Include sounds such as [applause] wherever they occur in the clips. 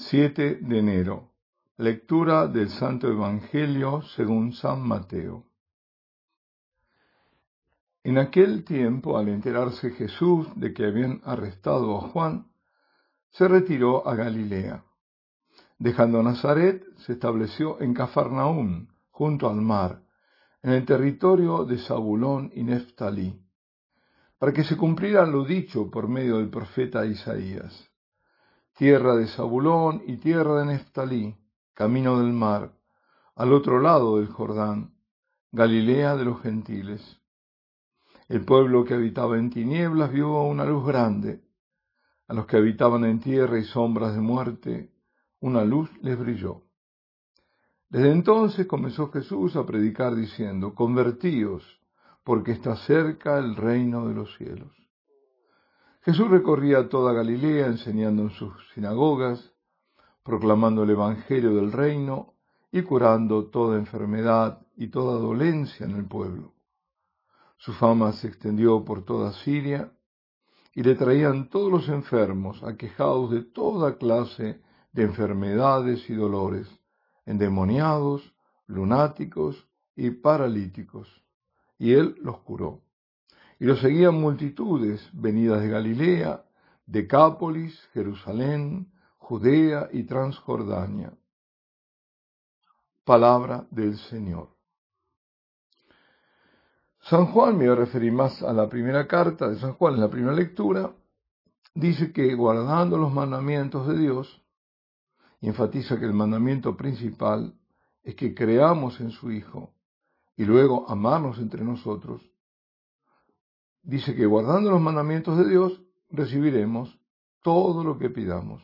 7 de enero. Lectura del Santo Evangelio según San Mateo. En aquel tiempo, al enterarse Jesús de que habían arrestado a Juan, se retiró a Galilea. Dejando Nazaret, se estableció en Cafarnaúm, junto al mar, en el territorio de Zabulón y Neftalí, para que se cumpliera lo dicho por medio del profeta Isaías tierra de Zabulón y tierra de Neftalí, camino del mar, al otro lado del Jordán, Galilea de los gentiles. El pueblo que habitaba en tinieblas vio una luz grande. A los que habitaban en tierra y sombras de muerte, una luz les brilló. Desde entonces comenzó Jesús a predicar diciendo, convertíos, porque está cerca el reino de los cielos. Jesús recorría toda Galilea enseñando en sus sinagogas, proclamando el Evangelio del reino y curando toda enfermedad y toda dolencia en el pueblo. Su fama se extendió por toda Siria y le traían todos los enfermos, aquejados de toda clase de enfermedades y dolores, endemoniados, lunáticos y paralíticos, y él los curó. Y lo seguían multitudes venidas de Galilea, Decápolis, Jerusalén, Judea y Transjordania. Palabra del Señor. San Juan, me voy a referir más a la primera carta de San Juan, en la primera lectura, dice que guardando los mandamientos de Dios, y enfatiza que el mandamiento principal es que creamos en su Hijo y luego amarnos entre nosotros, dice que guardando los mandamientos de Dios recibiremos todo lo que pidamos.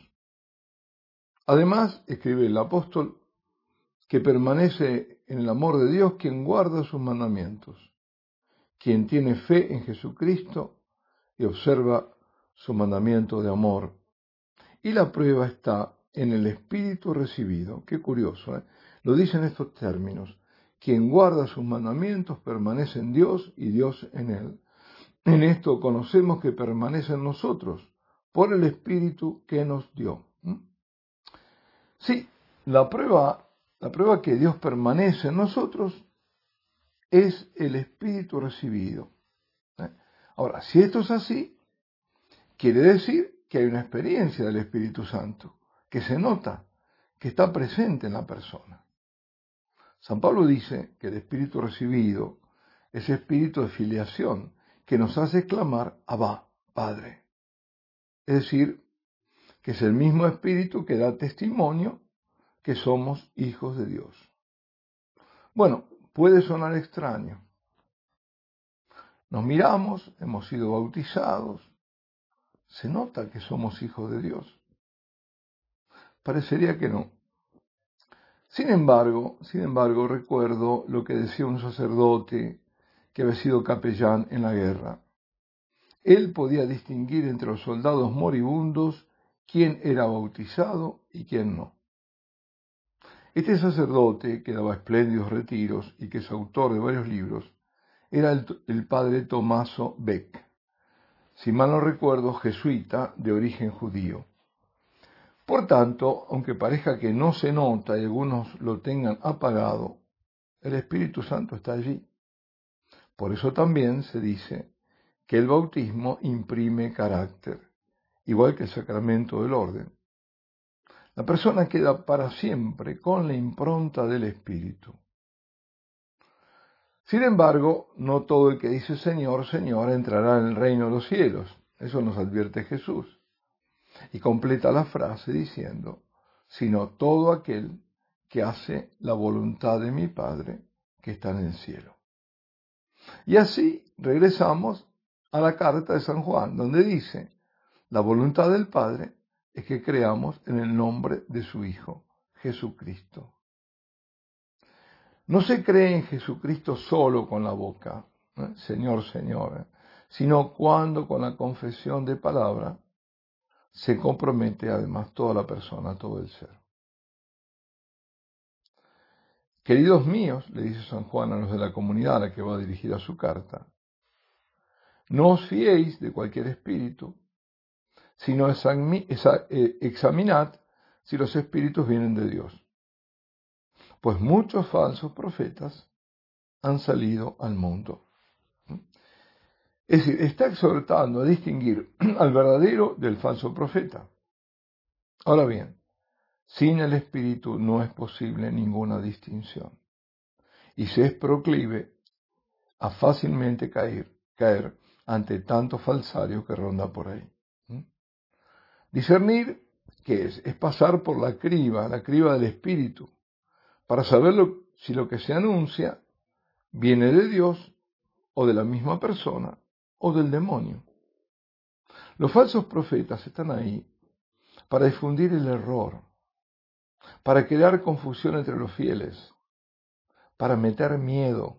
Además, escribe el apóstol, que permanece en el amor de Dios quien guarda sus mandamientos, quien tiene fe en Jesucristo y observa su mandamiento de amor. Y la prueba está en el Espíritu recibido. Qué curioso, ¿eh? Lo dice en estos términos. Quien guarda sus mandamientos permanece en Dios y Dios en él. En esto conocemos que permanece en nosotros por el Espíritu que nos dio. Sí, la prueba, la prueba que Dios permanece en nosotros es el Espíritu recibido. ¿eh? Ahora, si esto es así, quiere decir que hay una experiencia del Espíritu Santo, que se nota, que está presente en la persona. San Pablo dice que el Espíritu recibido es espíritu de filiación, que nos hace clamar Abba, Padre. Es decir, que es el mismo Espíritu que da testimonio que somos hijos de Dios. Bueno, puede sonar extraño. Nos miramos, hemos sido bautizados, se nota que somos hijos de Dios. Parecería que no. Sin embargo, sin embargo, recuerdo lo que decía un sacerdote que había sido capellán en la guerra. Él podía distinguir entre los soldados moribundos quién era bautizado y quién no. Este sacerdote, que daba espléndidos retiros y que es autor de varios libros, era el, padre Tomaso Beck, si mal no recuerdo, jesuita de origen judío. Por tanto, aunque parezca que no se nota y algunos lo tengan apagado, el Espíritu Santo está allí. Por eso también se dice que el bautismo imprime carácter, igual que el sacramento del orden. La persona queda para siempre con la impronta del Espíritu. Sin embargo, no todo el que dice Señor, Señor entrará en el reino de los cielos. Eso nos advierte Jesús. Y completa la frase diciendo, sino todo aquel que hace la voluntad de mi Padre que está en el cielo. Y así regresamos a la carta de San Juan, donde dice, la voluntad del Padre es que creamos en el nombre de su Hijo, Jesucristo. No se cree en Jesucristo solo con la boca, ¿eh? Señor, Señor, ¿eh? sino cuando con la confesión de palabra se compromete además toda la persona, todo el ser. Queridos míos, le dice San Juan a los de la comunidad a la que va a dirigir a su carta, no os fiéis de cualquier espíritu, sino eh, examinad si los espíritus vienen de Dios. Pues muchos falsos profetas han salido al mundo. Es decir, está exhortando a distinguir [clears throat] al verdadero del falso profeta. Ahora bien, sin el Espíritu no es posible ninguna distinción. Y se es proclive a fácilmente caer, caer ante tanto falsario que ronda por ahí. Discernir, ¿qué es? Es pasar por la criba, la criba del Espíritu, para saber si lo que se anuncia viene de Dios o de la misma persona o del demonio. Los falsos profetas están ahí para difundir el error, para crear confusión entre los fieles, para meter miedo,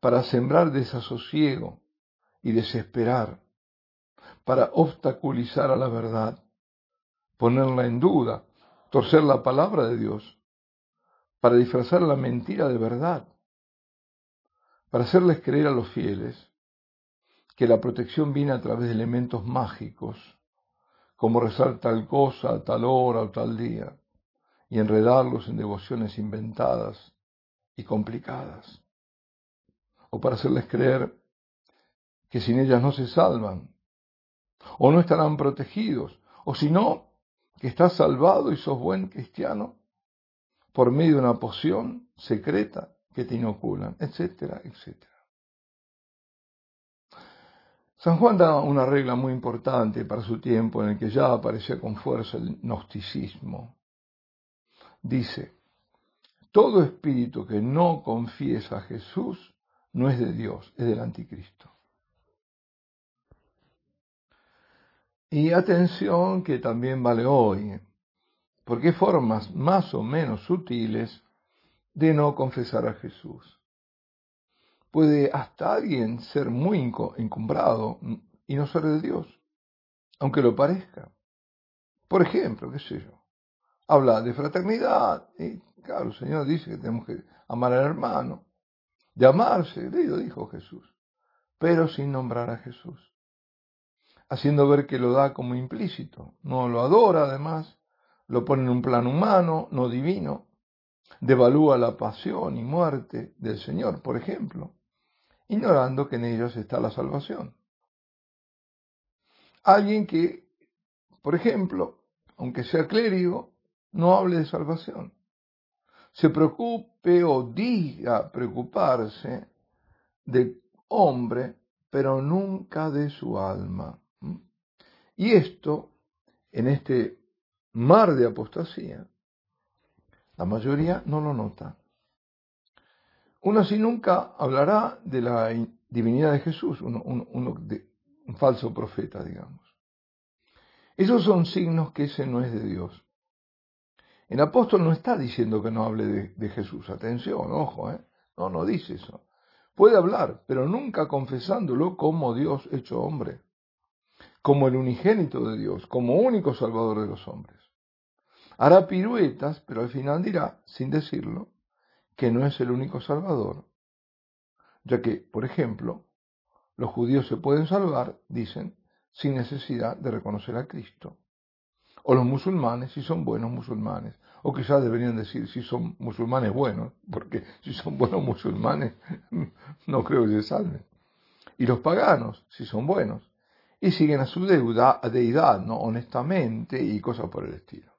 para sembrar desasosiego y desesperar, para obstaculizar a la verdad, ponerla en duda, torcer la palabra de Dios, para disfrazar la mentira de verdad, para hacerles creer a los fieles que la protección viene a través de elementos mágicos, como rezar tal cosa a tal hora o tal día, y enredarlos en devociones inventadas y complicadas, o para hacerles creer que sin ellas no se salvan, o no estarán protegidos, o si no, que estás salvado y sos buen cristiano por medio de una poción secreta que te inoculan, etcétera, etcétera. San Juan da una regla muy importante para su tiempo en el que ya aparecía con fuerza el gnosticismo. Dice, todo espíritu que no confiesa a Jesús no es de Dios, es del anticristo. Y atención que también vale hoy, porque hay formas más o menos sutiles de no confesar a Jesús. Puede hasta alguien ser muy encumbrado y no ser de Dios, aunque lo parezca. Por ejemplo, qué sé yo, habla de fraternidad, y claro, el Señor dice que tenemos que amar al hermano, de amarse, lo dijo Jesús, pero sin nombrar a Jesús, haciendo ver que lo da como implícito, no lo adora además, lo pone en un plano humano, no divino, devalúa la pasión y muerte del Señor, por ejemplo, ignorando que en ellos está la salvación. Alguien que, por ejemplo, aunque sea clérigo, no hable de salvación. Se preocupe o diga preocuparse del hombre, pero nunca de su alma. Y esto, en este mar de apostasía, la mayoría no lo nota. Uno así nunca hablará de la divinidad de Jesús, uno, de, un falso profeta, digamos. Esos son signos que ese no es de Dios. El apóstol no está diciendo que no hable de, Jesús, atención, ojo, ¿eh? no, no dice eso. Puede hablar, pero nunca confesándolo como Dios hecho hombre, como el unigénito de Dios, como único salvador de los hombres. Hará piruetas, pero al final dirá, sin decirlo, que no es el único Salvador, ya que, por ejemplo, los judíos se pueden salvar, dicen, sin necesidad de reconocer a Cristo. O los musulmanes, si son buenos musulmanes. O quizás deberían decir si son musulmanes buenos, porque si son buenos musulmanes, [laughs] no creo que se salven. Y los paganos, si son buenos, y siguen a su deuda, a deidad, ¿no? honestamente y cosas por el estilo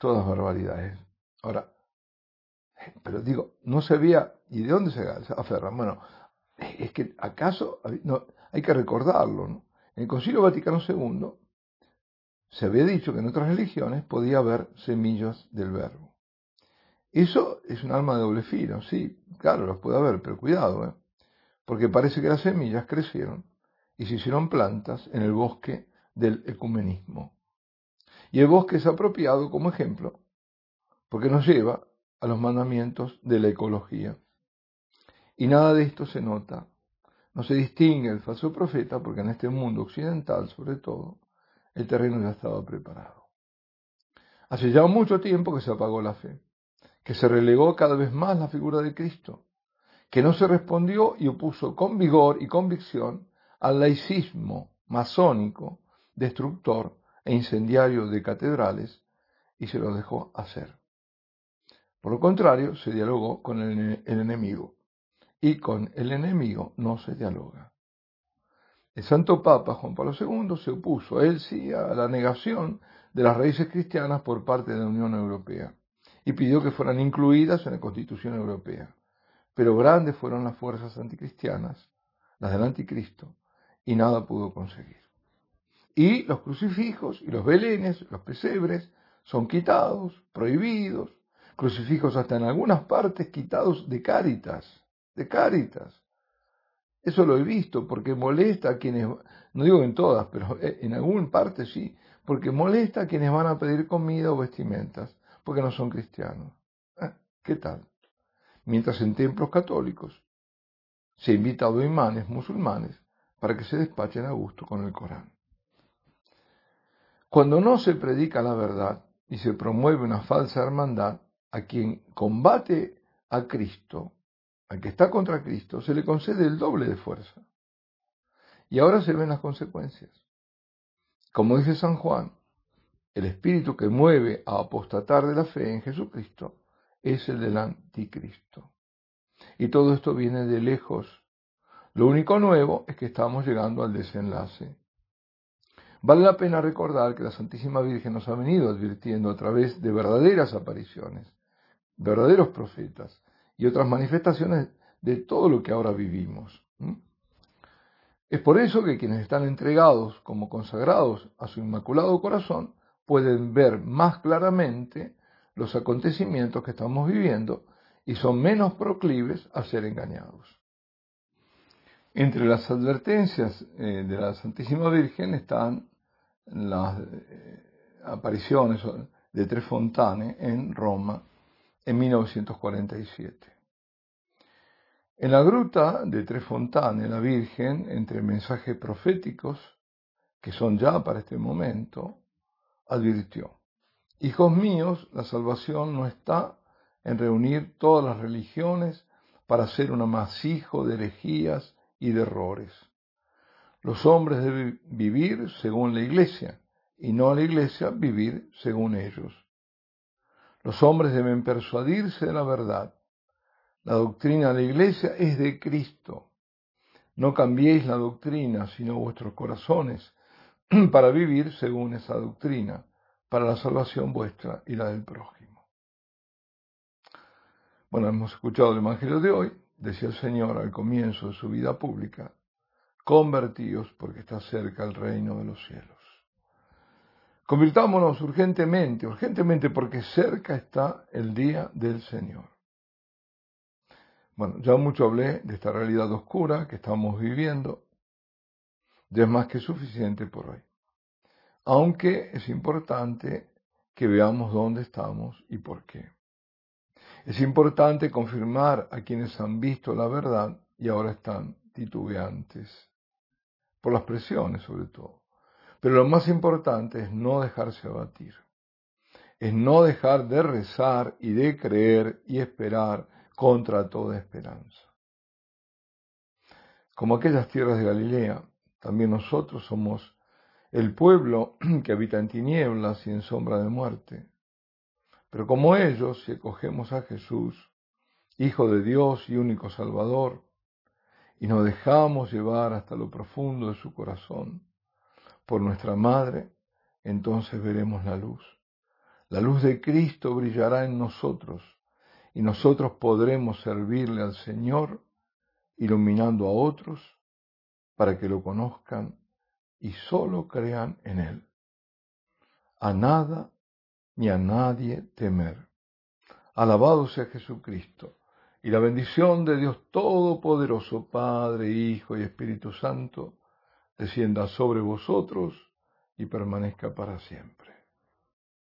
todas barbaridades. Ahora, pero digo, no se veía, ¿y de dónde se aferran? Bueno, es que acaso no, hay que recordarlo, ¿no? En el Concilio Vaticano II se había dicho que en otras religiones podía haber semillas del verbo. Eso es un alma de doble filo, sí, claro, los puede haber, pero cuidado, ¿eh? porque parece que las semillas crecieron y se hicieron plantas en el bosque del ecumenismo. Y el bosque es apropiado como ejemplo porque nos lleva a los mandamientos de la ecología. Y nada de esto se nota. No se distingue el falso profeta porque en este mundo occidental, sobre todo, el terreno ya estaba preparado. Hace ya mucho tiempo que se apagó la fe, que se relegó cada vez más la figura de Cristo, que no se respondió y opuso con vigor y convicción al laicismo masónico, destructor e incendiario de catedrales y se lo dejó hacer. Por lo contrario, se dialogó con el, enemigo y con el enemigo no se dialoga. El Santo Papa Juan Pablo II se opuso, él sí, a la negación de las raíces cristianas por parte de la Unión Europea y pidió que fueran incluidas en la Constitución Europea. Pero grandes fueron las fuerzas anticristianas, las del anticristo, y nada pudo conseguir. Y los crucifijos y los belenes, los pesebres, son quitados, prohibidos, crucifijos hasta en algunas partes quitados de cáritas, de cáritas. Eso lo he visto porque molesta a quienes, no digo en todas, pero en alguna parte sí, porque molesta a quienes van a pedir comida o vestimentas, porque no son cristianos. Ah, ¿Qué tal? Mientras en templos católicos se ha invitado a imanes musulmanes para que se despachen a gusto con el Corán. Cuando no se predica la verdad y se promueve una falsa hermandad, a quien combate a Cristo, al que está contra Cristo, se le concede el doble de fuerza. Y ahora se ven las consecuencias. Como dice San Juan, el espíritu que mueve a apostatar de la fe en Jesucristo es el del anticristo. Y todo esto viene de lejos. Lo único nuevo es que estamos llegando al desenlace. Vale la pena recordar que la Santísima Virgen nos ha venido advirtiendo a través de verdaderas apariciones, verdaderos profetas y otras manifestaciones de todo lo que ahora vivimos. Es por eso que quienes están entregados como consagrados a su Inmaculado Corazón pueden ver más claramente los acontecimientos que estamos viviendo y son menos proclives a ser engañados. Entre las advertencias eh, de la Santísima Virgen están las eh, apariciones de Tre Fontane en Roma en 1947. En la gruta de Tre Fontane, la Virgen, entre mensajes proféticos, que son ya para este momento, advirtió, Hijos míos, la salvación no está en reunir todas las religiones para hacer un amasijo de herejías y de errores. Los hombres deben vivir según la iglesia y no la iglesia vivir según ellos. Los hombres deben persuadirse de la verdad. La doctrina de la iglesia es de Cristo. No cambiéis la doctrina, sino vuestros corazones, [clears throat] para vivir según esa doctrina, para la salvación vuestra y la del prójimo. Bueno, hemos escuchado el Evangelio de hoy, decía el Señor al comienzo de su vida pública, convertíos porque está cerca el reino de los cielos. Convirtámonos urgentemente, urgentemente porque cerca está el día del Señor. Bueno, ya mucho hablé de esta realidad oscura que estamos viviendo. Ya es más que suficiente por hoy. Aunque es importante que veamos dónde estamos y por qué. Es importante confirmar a quienes han visto la verdad y ahora están titubeantes, por las presiones sobre todo. Pero lo más importante es no dejarse abatir, es no dejar de rezar y de creer y esperar contra toda esperanza. Como aquellas tierras de Galilea, también nosotros somos el pueblo [clears throat] que habita en tinieblas y en sombra de muerte. Pero como ellos, si acogemos a Jesús, Hijo de Dios y único Salvador, y nos dejamos llevar hasta lo profundo de su corazón, por nuestra Madre, entonces veremos la luz. La luz de Cristo brillará en nosotros y nosotros podremos servirle al Señor iluminando a otros para que lo conozcan y solo crean en Él. A nada ni a nadie temer. Alabado sea Jesucristo y la bendición de Dios Todopoderoso, Padre, Hijo y Espíritu Santo, descienda sobre vosotros y permanezca para siempre.